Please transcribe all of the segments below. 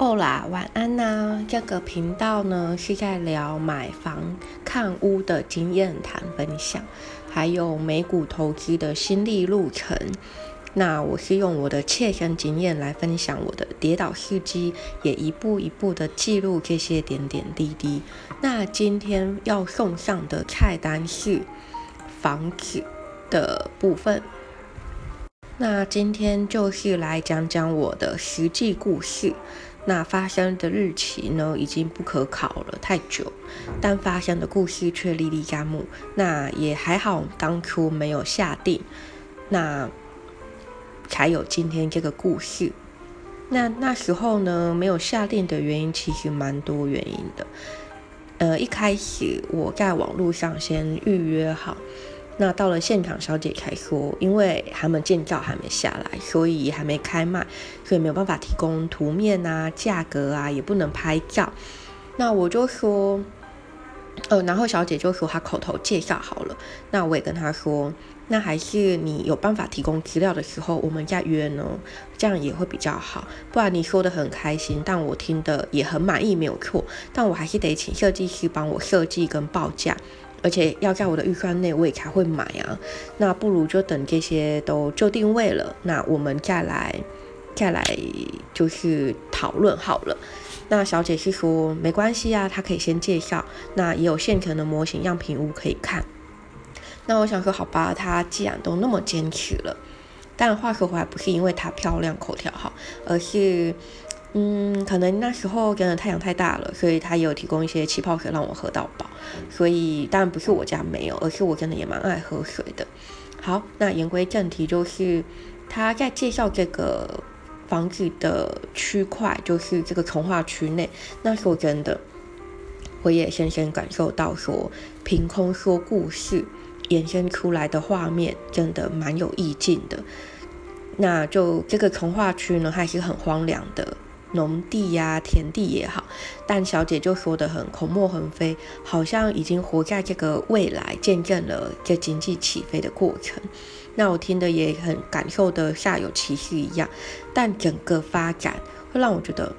哦啦，晚安呐！这个频道呢是在聊买房看屋的经验谈分享，还有美股投资的心历路程。那我是用我的切身经验来分享我的跌倒事迹，也一步一步的记录这些点点滴滴。那今天要送上的菜单是房子的部分。那今天就是来讲讲我的实际故事。那发生的日期呢，已经不可考了，太久，但发生的故事却历历在目。那也还好，当初没有下定，那才有今天这个故事。那那时候呢，没有下定的原因其实蛮多原因的。呃，一开始我在网络上先预约好。那到了现场，小姐才说，因为他们建造还没下来，所以还没开卖，所以没有办法提供图面啊、价格啊，也不能拍照。那我就说，呃，然后小姐就说她口头介绍好了。那我也跟她说，那还是你有办法提供资料的时候，我们再约呢，这样也会比较好。不然你说的很开心，但我听的也很满意，没有错，但我还是得请设计师帮我设计跟报价。而且要在我的预算内，我也才会买啊。那不如就等这些都就定位了，那我们再来再来就是讨论好了。那小姐是说没关系啊，她可以先介绍。那也有现成的模型样品屋可以看。那我想说好吧，她既然都那么坚持了，但话说回来，不是因为她漂亮口条好，而是。嗯，可能那时候真的太阳太大了，所以他也有提供一些气泡水让我喝到饱。所以当然不是我家没有，而是我真的也蛮爱喝水的。好，那言归正题，就是他在介绍这个房子的区块，就是这个从化区内。那说真的，我也深深感受到说，凭空说故事衍生出来的画面，真的蛮有意境的。那就这个从化区呢，还是很荒凉的。农地呀，田地也好，但小姐就说的很口沫横飞，好像已经活在这个未来，见证了这经济起飞的过程。那我听的也很感受的煞有其事一样，但整个发展会让我觉得，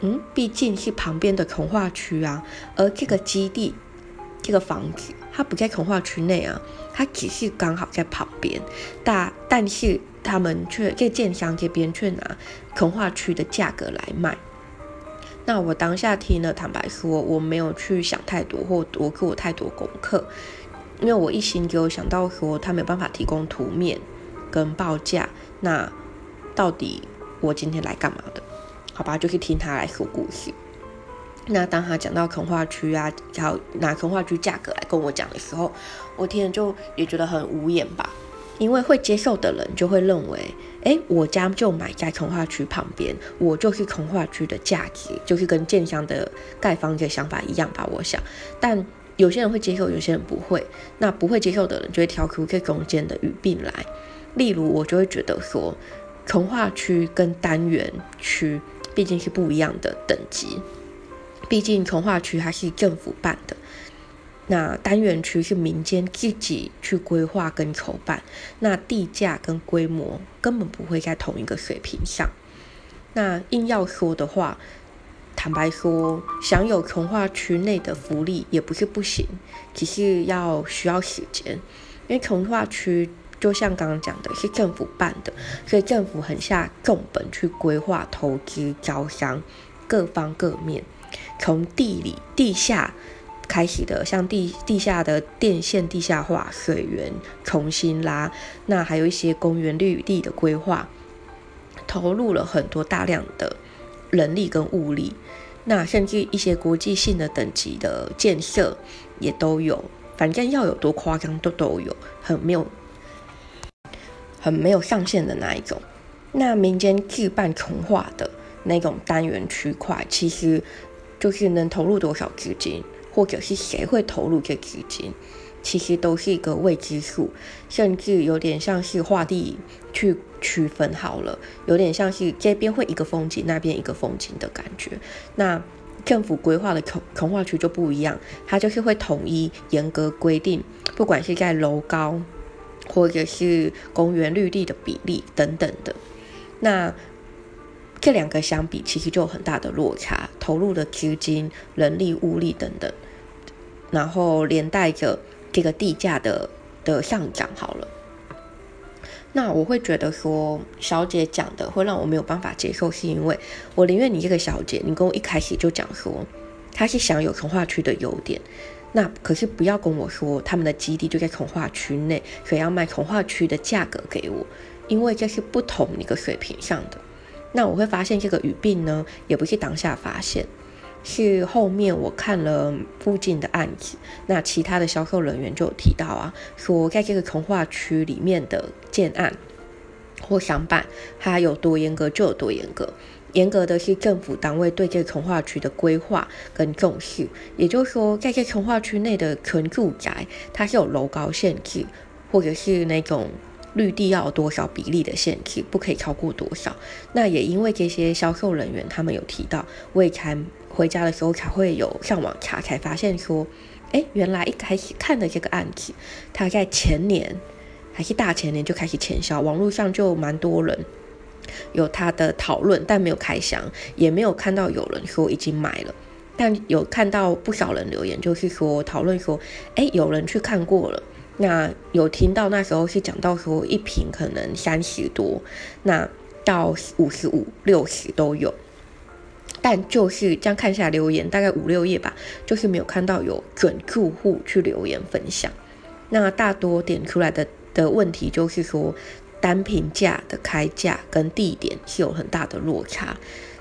嗯，毕竟是旁边的从化区啊，而这个基地，这个房子，它不在从化区内啊，它只是刚好在旁边，但但是。他们却在建商这边却拿从化区的价格来卖。那我当下听了，坦白说，我没有去想太多，或我做我太多功课，因为我一心就想到说，他没有办法提供图面跟报价。那到底我今天来干嘛的？好吧，就是听他来说故事。那当他讲到从化区啊，然后拿从化区价格来跟我讲的时候，我听了就也觉得很无言吧。因为会接受的人就会认为，哎，我家就买在从化区旁边，我就是从化区的价值，就是跟建商的盖房的想法一样吧。我想，但有些人会接受，有些人不会。那不会接受的人就会挑出这中间的语病来。例如，我就会觉得说，从化区跟单元区毕竟是不一样的等级，毕竟从化区它是政府办的。那单元区是民间自己去规划跟筹办，那地价跟规模根本不会在同一个水平上。那硬要说的话，坦白说，享有从化区内的福利也不是不行，只是要需要时间。因为从化区就像刚刚讲的，是政府办的，所以政府很下重本去规划、投资、招商各方各面，从地理、地下。开启的像地地下的电线地下化、水源重新拉，那还有一些公园绿地的规划，投入了很多大量的人力跟物力，那甚至一些国际性的等级的建设也都有，反正要有多夸张都都有，很没有很没有上限的那一种。那民间自办重化的那种单元区块，其实就是能投入多少资金。或者是谁会投入这资金，其实都是一个未知数，甚至有点像是画地去区分好了，有点像是这边会一个风景，那边一个风景的感觉。那政府规划的从从化区就不一样，它就是会统一严格规定，不管是在楼高或者是公园绿地的比例等等的。那这两个相比，其实就有很大的落差，投入的资金、人力、物力等等，然后连带着这个地价的的上涨，好了。那我会觉得说，小姐讲的会让我没有办法接受，是因为我宁愿你这个小姐，你跟我一开始就讲说，她是想有从化区的优点，那可是不要跟我说他们的基地就在从化区内，所以要卖从化区的价格给我，因为这是不同一个水平上的。那我会发现这个语病呢，也不是当下发现。是后面我看了附近的案子，那其他的销售人员就有提到啊，说在这个从化区里面的建案或商办，它有多严格就有多严格。严格的是政府单位对这个从化区的规划跟重视，也就是说，在这从化区内的纯住宅，它是有楼高限制，或者是那种。绿地要有多少比例的限制，不可以超过多少。那也因为这些销售人员他们有提到，我也才回家的时候才会有上网查，才发现说，哎，原来一开始看的这个案子，他在前年还是大前年就开始签销，网络上就蛮多人有他的讨论，但没有开箱，也没有看到有人说已经买了，但有看到不少人留言，就是说讨论说，哎，有人去看过了。那有听到那时候是讲到说一瓶可能三十多，那到五十五、六十都有，但就是这样看下留言大概五六页吧，就是没有看到有准住户去留言分享。那大多点出来的的问题就是说单品价的开价跟地点是有很大的落差。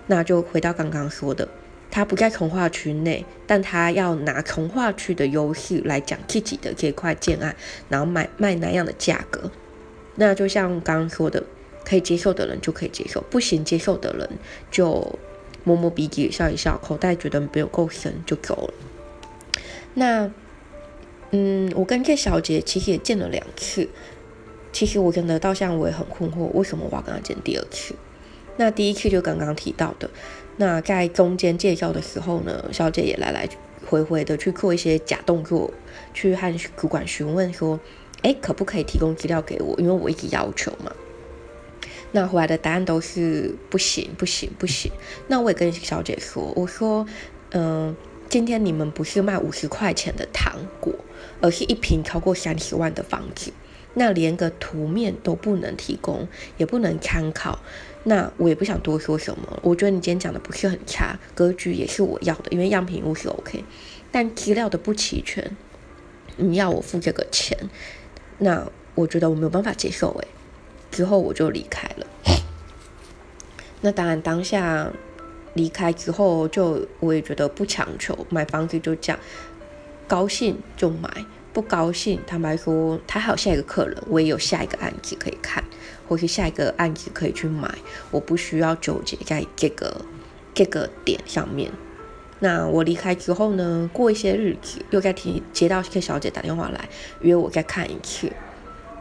那就回到刚刚说的。他不在从化区内，但他要拿从化区的优势来讲自己的这块建案，然后卖卖那样的价格。那就像刚刚说的，可以接受的人就可以接受，不行接受的人就摸摸鼻子笑一笑，口袋觉得没有够深就走了。那，嗯，我跟这小姐其实也见了两次，其实我真的到现在我也很困惑，为什么我要跟她见第二次？那第一次就刚刚提到的。那在中间介绍的时候呢，小姐也来来回回的去做一些假动作，去和主管询问说：“哎，可不可以提供资料给我？因为我一直要求嘛。”那回来的答案都是不行，不行，不行。那我也跟小姐说：“我说，嗯，今天你们不是卖五十块钱的糖果，而是一瓶超过三十万的房子。”那连个图面都不能提供，也不能参考，那我也不想多说什么。我觉得你今天讲的不是很差，格局也是我要的，因为样品屋是 OK，但资料的不齐全，你要我付这个钱，那我觉得我没有办法接受。诶，之后我就离开了。那当然，当下离开之后，就我也觉得不强求，买房子就这样，高兴就买。不高兴，坦白说，他还有下一个客人，我也有下一个案子可以看，或是下一个案子可以去买，我不需要纠结在这个这个点上面。那我离开之后呢，过一些日子，又在听接到这小姐打电话来约我再看一次。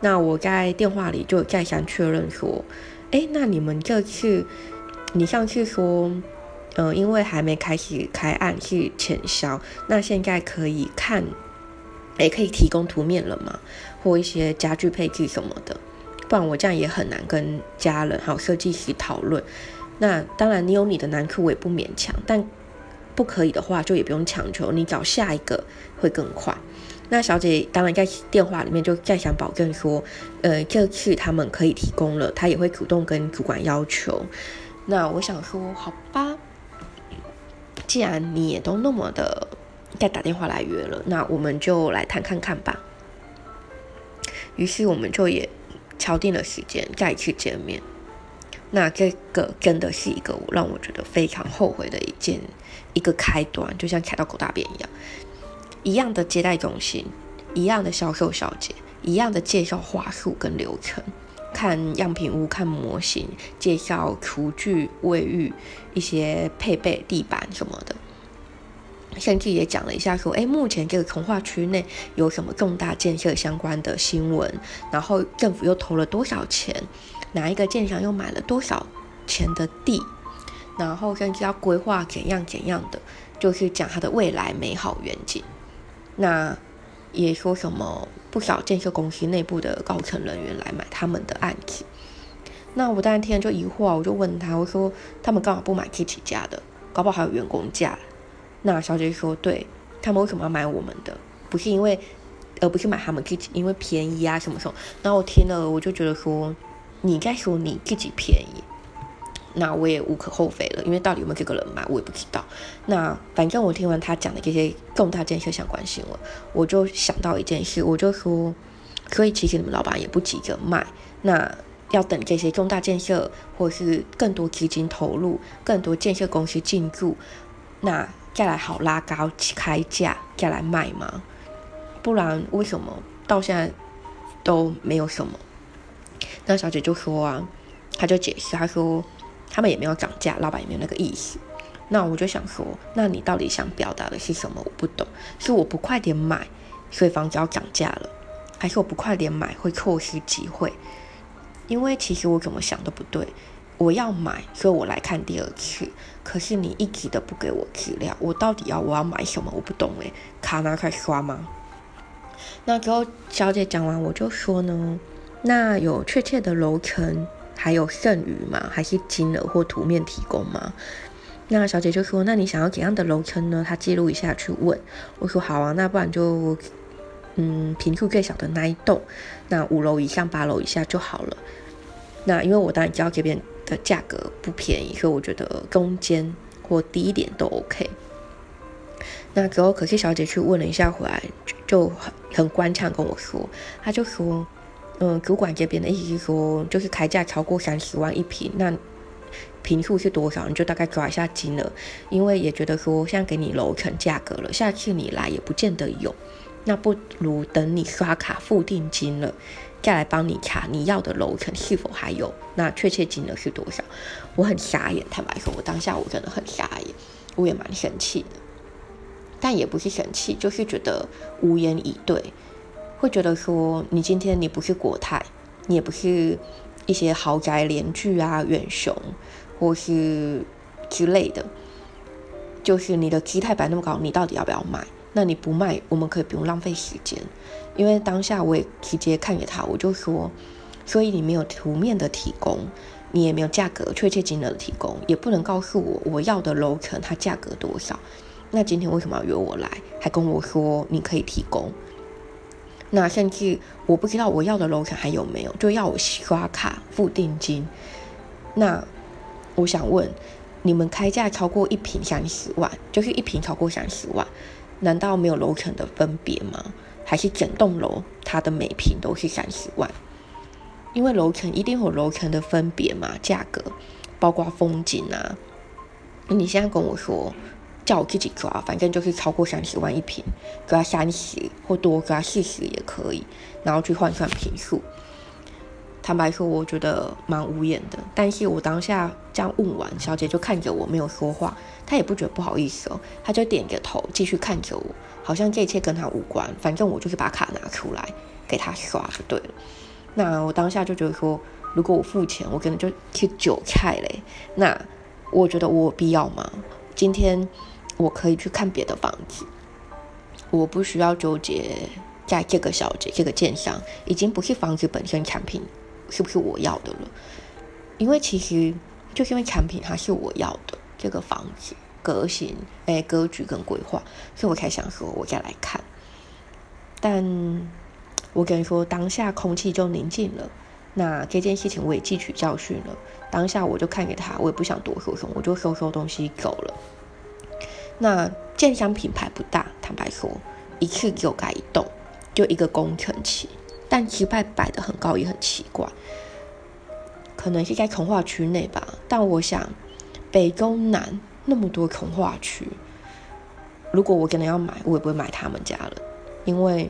那我在电话里就再三确认说，哎，那你们这次，你上次说，嗯，因为还没开始开案是浅销，那现在可以看。也可以提供图面了嘛，或一些家具配置什么的，不然我这样也很难跟家人还有设计师讨论。那当然，你有你的难处，我也不勉强。但不可以的话，就也不用强求，你找下一个会更快。那小姐当然在电话里面就再想保证说，呃，这次他们可以提供了，她也会主动跟主管要求。那我想说，好吧，既然你也都那么的。再打电话来约了，那我们就来谈看看吧。于是我们就也敲定了时间，再一次见面。那这个真的是一个让我觉得非常后悔的一件一个开端，就像踩到狗大便一样。一样的接待中心，一样的销售小姐，一样的介绍话术跟流程，看样品屋、看模型、介绍厨具、卫浴、一些配备、地板什么的。甚至也讲了一下，说，哎，目前这个从化区内有什么重大建设相关的新闻，然后政府又投了多少钱，哪一个建商又买了多少钱的地，然后甚至要规划怎样怎样的，就是讲它的未来美好远景。那也说什么不少建设公司内部的高层人员来买他们的案子。那我当然听就疑惑，我就问他，我说他们干嘛不买 Kitty 家的？搞不好还有员工价。那小姐说，对他们为什么要买我们的？不是因为，而不是买他们自己，因为便宜啊什么什么。然后我听了，我就觉得说，你该说你自己便宜，那我也无可厚非了，因为到底有没有这个人买，我也不知道。那反正我听完他讲的这些重大建设相关新闻，我就想到一件事，我就说，所以其实你们老板也不急着卖，那。要等这些重大建设，或是更多资金投入，更多建设公司进驻，那再来好拉高开价，再来卖吗？不然为什么到现在都没有什么？那小姐就说啊，她就解释，她说他们也没有涨价，老板也没有那个意思。那我就想说，那你到底想表达的是什么？我不懂，是我不快点买，所以房子要涨价了，还是我不快点买会错失机会？因为其实我怎么想都不对，我要买，所以我来看第二次。可是你一直都不给我资料，我到底要我要买什么？我不懂诶，卡拿开刷吗？那之后小姐讲完，我就说呢，那有确切的楼层，还有剩余吗？还是金额或图面提供吗？那小姐就说，那你想要怎样的楼层呢？她记录一下去问。我说好啊，那不然就嗯，平数最小的那一栋，那五楼以上、八楼以下就好了。那因为我当然知道这边的价格不便宜，所以我觉得中间或低一点都 OK。那之后可是小姐去问了一下回来，就很很官腔跟我说，她就说，嗯，主管这边的意思是说，就是开价超过三十万一平，那平数是多少，你就大概抓一下金额，因为也觉得说，现在给你楼层价格了，下次你来也不见得有，那不如等你刷卡付定金了。再来帮你查你要的楼层是否还有，那确切金额是多少？我很傻眼，坦白说，我当下我真的很傻眼，我也蛮生气的，但也不是生气，就是觉得无言以对，会觉得说你今天你不是国泰，你也不是一些豪宅联聚啊、远雄或是之类的，就是你的姿态摆那么高，你到底要不要买？那你不卖，我们可以不用浪费时间。因为当下我也直接看给他，我就说，所以你没有图面的提供，你也没有价格确切金额的提供，也不能告诉我我要的楼层它价格多少。那今天为什么要约我来，还跟我说你可以提供？那甚至我不知道我要的楼层还有没有，就要我刷卡付定金。那我想问，你们开价超过一平三十万，就是一平超过三十万，难道没有楼层的分别吗？还是整栋楼，它的每平都是三十万，因为楼层一定有楼层的分别嘛，价格包括风景啊。你现在跟我说叫我自己抓，反正就是超过三十万一平，抓三十或多抓四十也可以，然后去换算平数。坦白说，我觉得蛮无言的。但是我当下这样问完，小姐就看着我没有说话，他也不觉得不好意思哦，他就点着头继续看着我。好像这一切跟他无关，反正我就是把卡拿出来给他刷就对了。那我当下就觉得说，如果我付钱，我可能就去韭菜嘞。那我觉得我有必要吗？今天我可以去看别的房子，我不需要纠结在这个小姐这个建商已经不是房子本身产品是不是我要的了，因为其实就是因为产品它是我要的这个房子。格型、哎，格局跟规划，所以我才想说，我再来看。但我跟你说，当下空气就宁静了。那这件事情我也汲取教训了。当下我就看给他，我也不想多说什么，我就收收东西走了。那建商品牌不大，坦白说，一次就盖一栋，就一个工程期，但期拜摆的很高也很奇怪。可能是在从化区内吧，但我想北中南。那么多童话区，如果我真的要买，我也不会买他们家了，因为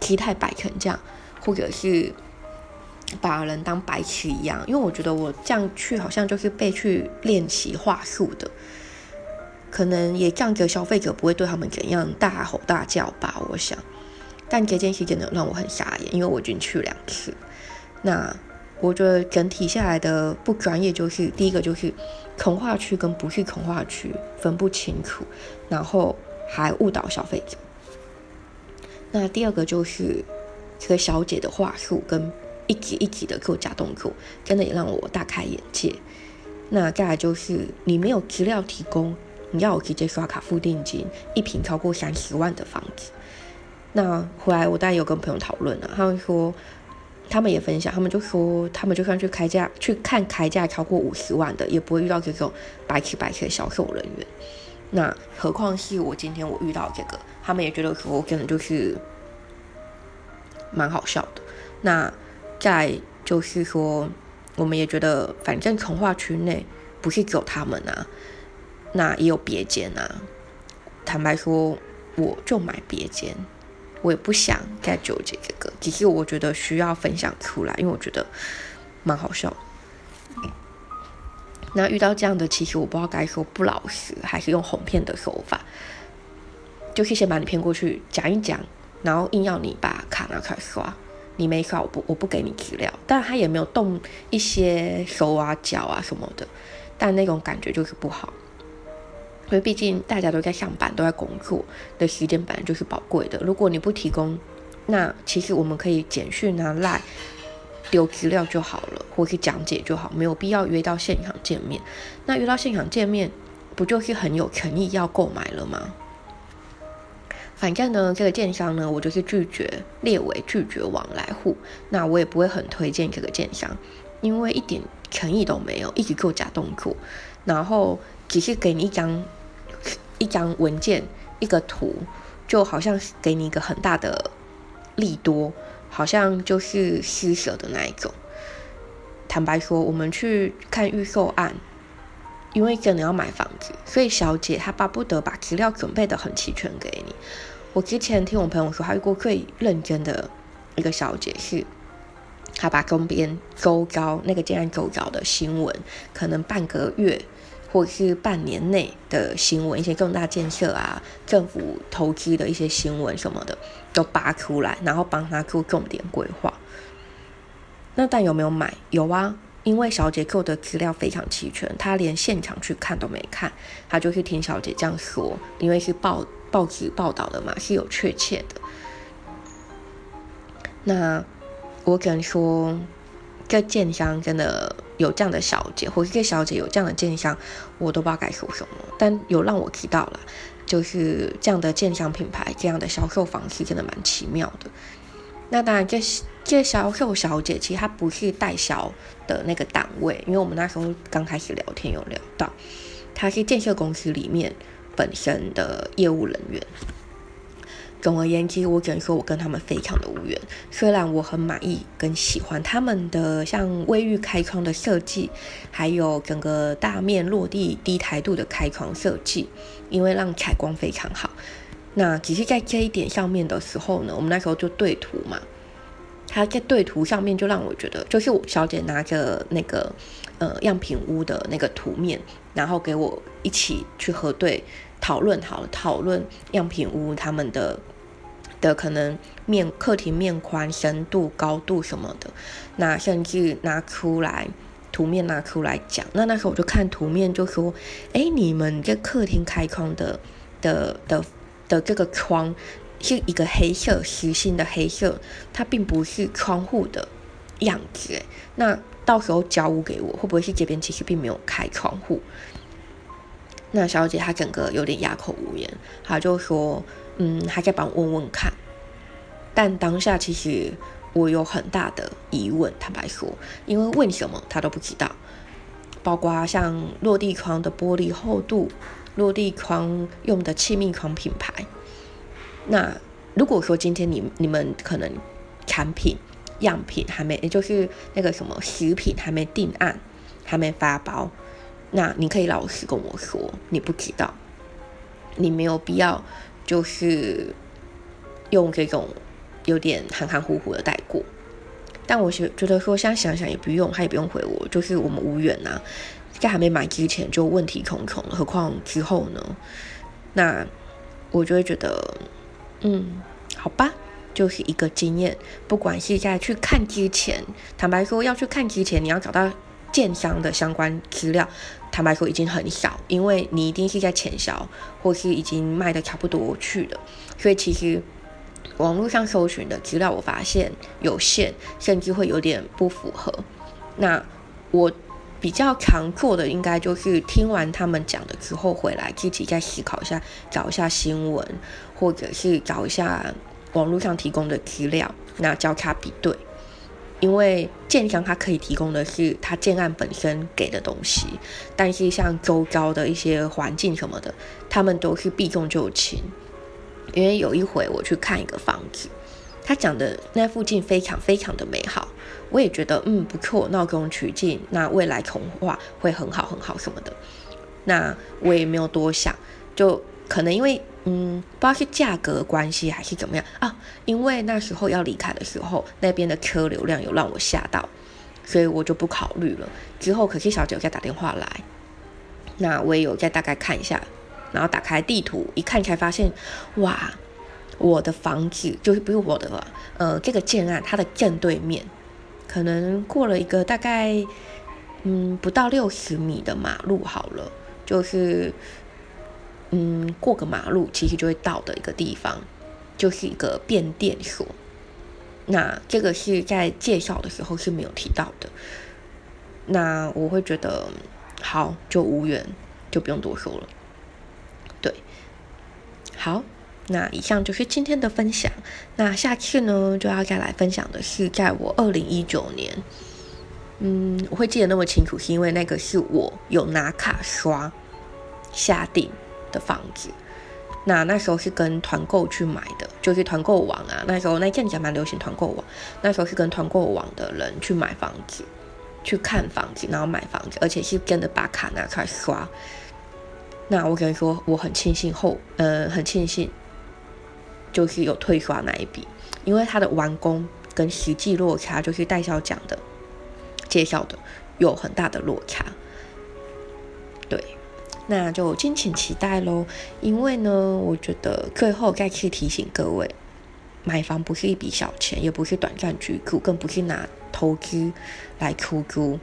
期太摆成这样，或者是把人当白痴一样。因为我觉得我这样去好像就是被去练习话术的，可能也这样子消费者不会对他们怎样大吼大叫吧。我想，但这件事真的让我很傻眼，因为我已经去两次，那。我觉得整体下来的不专业，就是第一个就是恐化区跟不是恐化区分不清楚，然后还误导消费者。那第二个就是这个小姐的话术跟一级一级的做假动作，真的也让我大开眼界。那再来就是你没有资料提供，你要我直接刷卡付定金，一平超过三十万的房子。那后来我大概有跟朋友讨论了，他们说他们也分享，他们就说他们就算去开价去看开价超过五十万的，也不会遇到这种白吃白吃的销售人员。那何况是我今天我遇到这个，他们也觉得说可能就是蛮好笑的。那再就是说。我们也觉得，反正从化区内不是只有他们啊，那也有别间啊。坦白说，我就买别间，我也不想再纠结这个。只是我觉得需要分享出来，因为我觉得蛮好笑。那遇到这样的，其实我不知道该说不老实，还是用哄骗的手法，就是先把你骗过去讲一讲，然后硬要你把卡拿出来刷。你没刷，我不我不给你资料，但他也没有动一些手啊脚啊什么的，但那种感觉就是不好，因为毕竟大家都在上班，都在工作的时间本来就是宝贵的。如果你不提供，那其实我们可以简讯拿来丢资料就好了，或是讲解就好，没有必要约到现场见面。那约到现场见面，不就是很有诚意要购买了吗？反正呢，这个建商呢，我就是拒绝列为拒绝往来户。那我也不会很推荐这个建商，因为一点诚意都没有，一直做假动作，然后只是给你一张一张文件、一个图，就好像给你一个很大的利多，好像就是施舍的那一种。坦白说，我们去看预售案，因为真的要买房子，所以小姐她巴不得把资料准备的很齐全给你。我之前听我朋友说，他遇过最认真的一个小姐是，她把周边周遭那个建案周遭的新闻，可能半个月或是半年内的新闻，一些重大建设啊、政府投资的一些新闻什么的，都扒出来，然后帮他做重点规划。那但有没有买？有啊，因为小姐做的资料非常齐全，她连现场去看都没看，她就是听小姐这样说，因为是报。报纸报道的嘛是有确切的，那我只能说，这建商真的有这样的小姐，或者这小姐有这样的建商，我都不知道该说什么。但有让我知道了，就是这样的建商品牌，这样的销售方式真的蛮奇妙的。那当然，这这销售小姐其实她不是代销的那个单位，因为我们那时候刚开始聊天有聊到，她是建设公司里面。本身的业务人员。总而言之，我只能说我跟他们非常的无缘。虽然我很满意跟喜欢他们的像卫浴开窗的设计，还有整个大面落地低台度的开窗设计，因为让采光非常好。那只是在这一点上面的时候呢，我们那时候就对图嘛，他在对图上面就让我觉得，就是我小姐拿着那个呃样品屋的那个图面。然后给我一起去核对讨论，好了讨论样品屋他们的的可能面客厅面宽、深度、高度什么的，那甚至拿出来图面拿出来讲。那那时候我就看图面就说，哎，你们这客厅开窗的的的的这个窗是一个黑色实心的黑色，它并不是窗户的样子，那。到时候交屋给我，会不会是这边其实并没有开窗户？那小姐她整个有点哑口无言，她就说：“嗯，还在帮我问问看。”但当下其实我有很大的疑问，坦白说，因为问什么她都不知道，包括像落地窗的玻璃厚度、落地窗用的气密窗品牌。那如果说今天你你们可能产品，样品还没，也就是那个什么食品还没定案，还没发包，那你可以老实跟我说，你不知道，你没有必要就是用这种有点含含糊糊的带过。但我觉觉得说，现在想想也不用，他也不用回我，就是我们无缘呐，在还没买之前就问题重重，何况之后呢？那我就会觉得，嗯，好吧。就是一个经验，不管是在去看之前，坦白说要去看之前，你要找到建商的相关资料，坦白说已经很少，因为你一定是在前销或是已经卖的差不多去了，所以其实网络上搜寻的资料，我发现有限，甚至会有点不符合。那我比较常做的，应该就是听完他们讲的之后，回来自己再思考一下，找一下新闻，或者是找一下网络上提供的资料，那交叉比对。因为建商它可以提供的是它建案本身给的东西，但是像周遭的一些环境什么的，他们都是避重就轻。因为有一回我去看一个房子，他讲的那附近非常非常的美好，我也觉得嗯不错，闹中取静，那未来从化会很好很好什么的，那我也没有多想，就可能因为嗯不知道是价格关系还是怎么样啊，因为那时候要离开的时候，那边的车流量有让我吓到，所以我就不考虑了。之后可是小九再打电话来，那我也有再大概看一下。然后打开地图一看，才发现，哇，我的房子就是不是我的了，呃，这个建案它的正对面，可能过了一个大概，嗯，不到六十米的马路好了，就是，嗯，过个马路其实就会到的一个地方，就是一个变电所。那这个是在介绍的时候是没有提到的。那我会觉得，好，就无缘，就不用多说了。对，好，那以上就是今天的分享。那下次呢，就要再来分享的是，在我二零一九年，嗯，我会记得那么清楚，是因为那个是我有拿卡刷下定的房子。那那时候是跟团购去买的，就是团购网啊。那时候那阵子蛮流行团购网，那时候是跟团购网的人去买房子，去看房子，然后买房子，而且是真的把卡拿出来刷。那我跟你说，我很庆幸后，呃，很庆幸，就是有退刷那一笔，因为它的完工跟实际落差，就是代销讲的介绍的有很大的落差。对，那就敬请期待喽。因为呢，我觉得最后再次提醒各位，买房不是一笔小钱，也不是短暂居住，更不是拿投资来出租，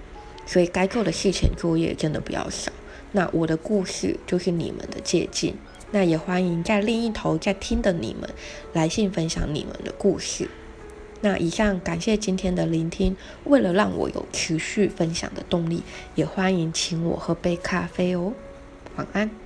所以该做的事情作业真的不要少。那我的故事就是你们的借鉴，那也欢迎在另一头在听的你们来信分享你们的故事。那以上感谢今天的聆听，为了让我有持续分享的动力，也欢迎请我喝杯咖啡哦。晚安。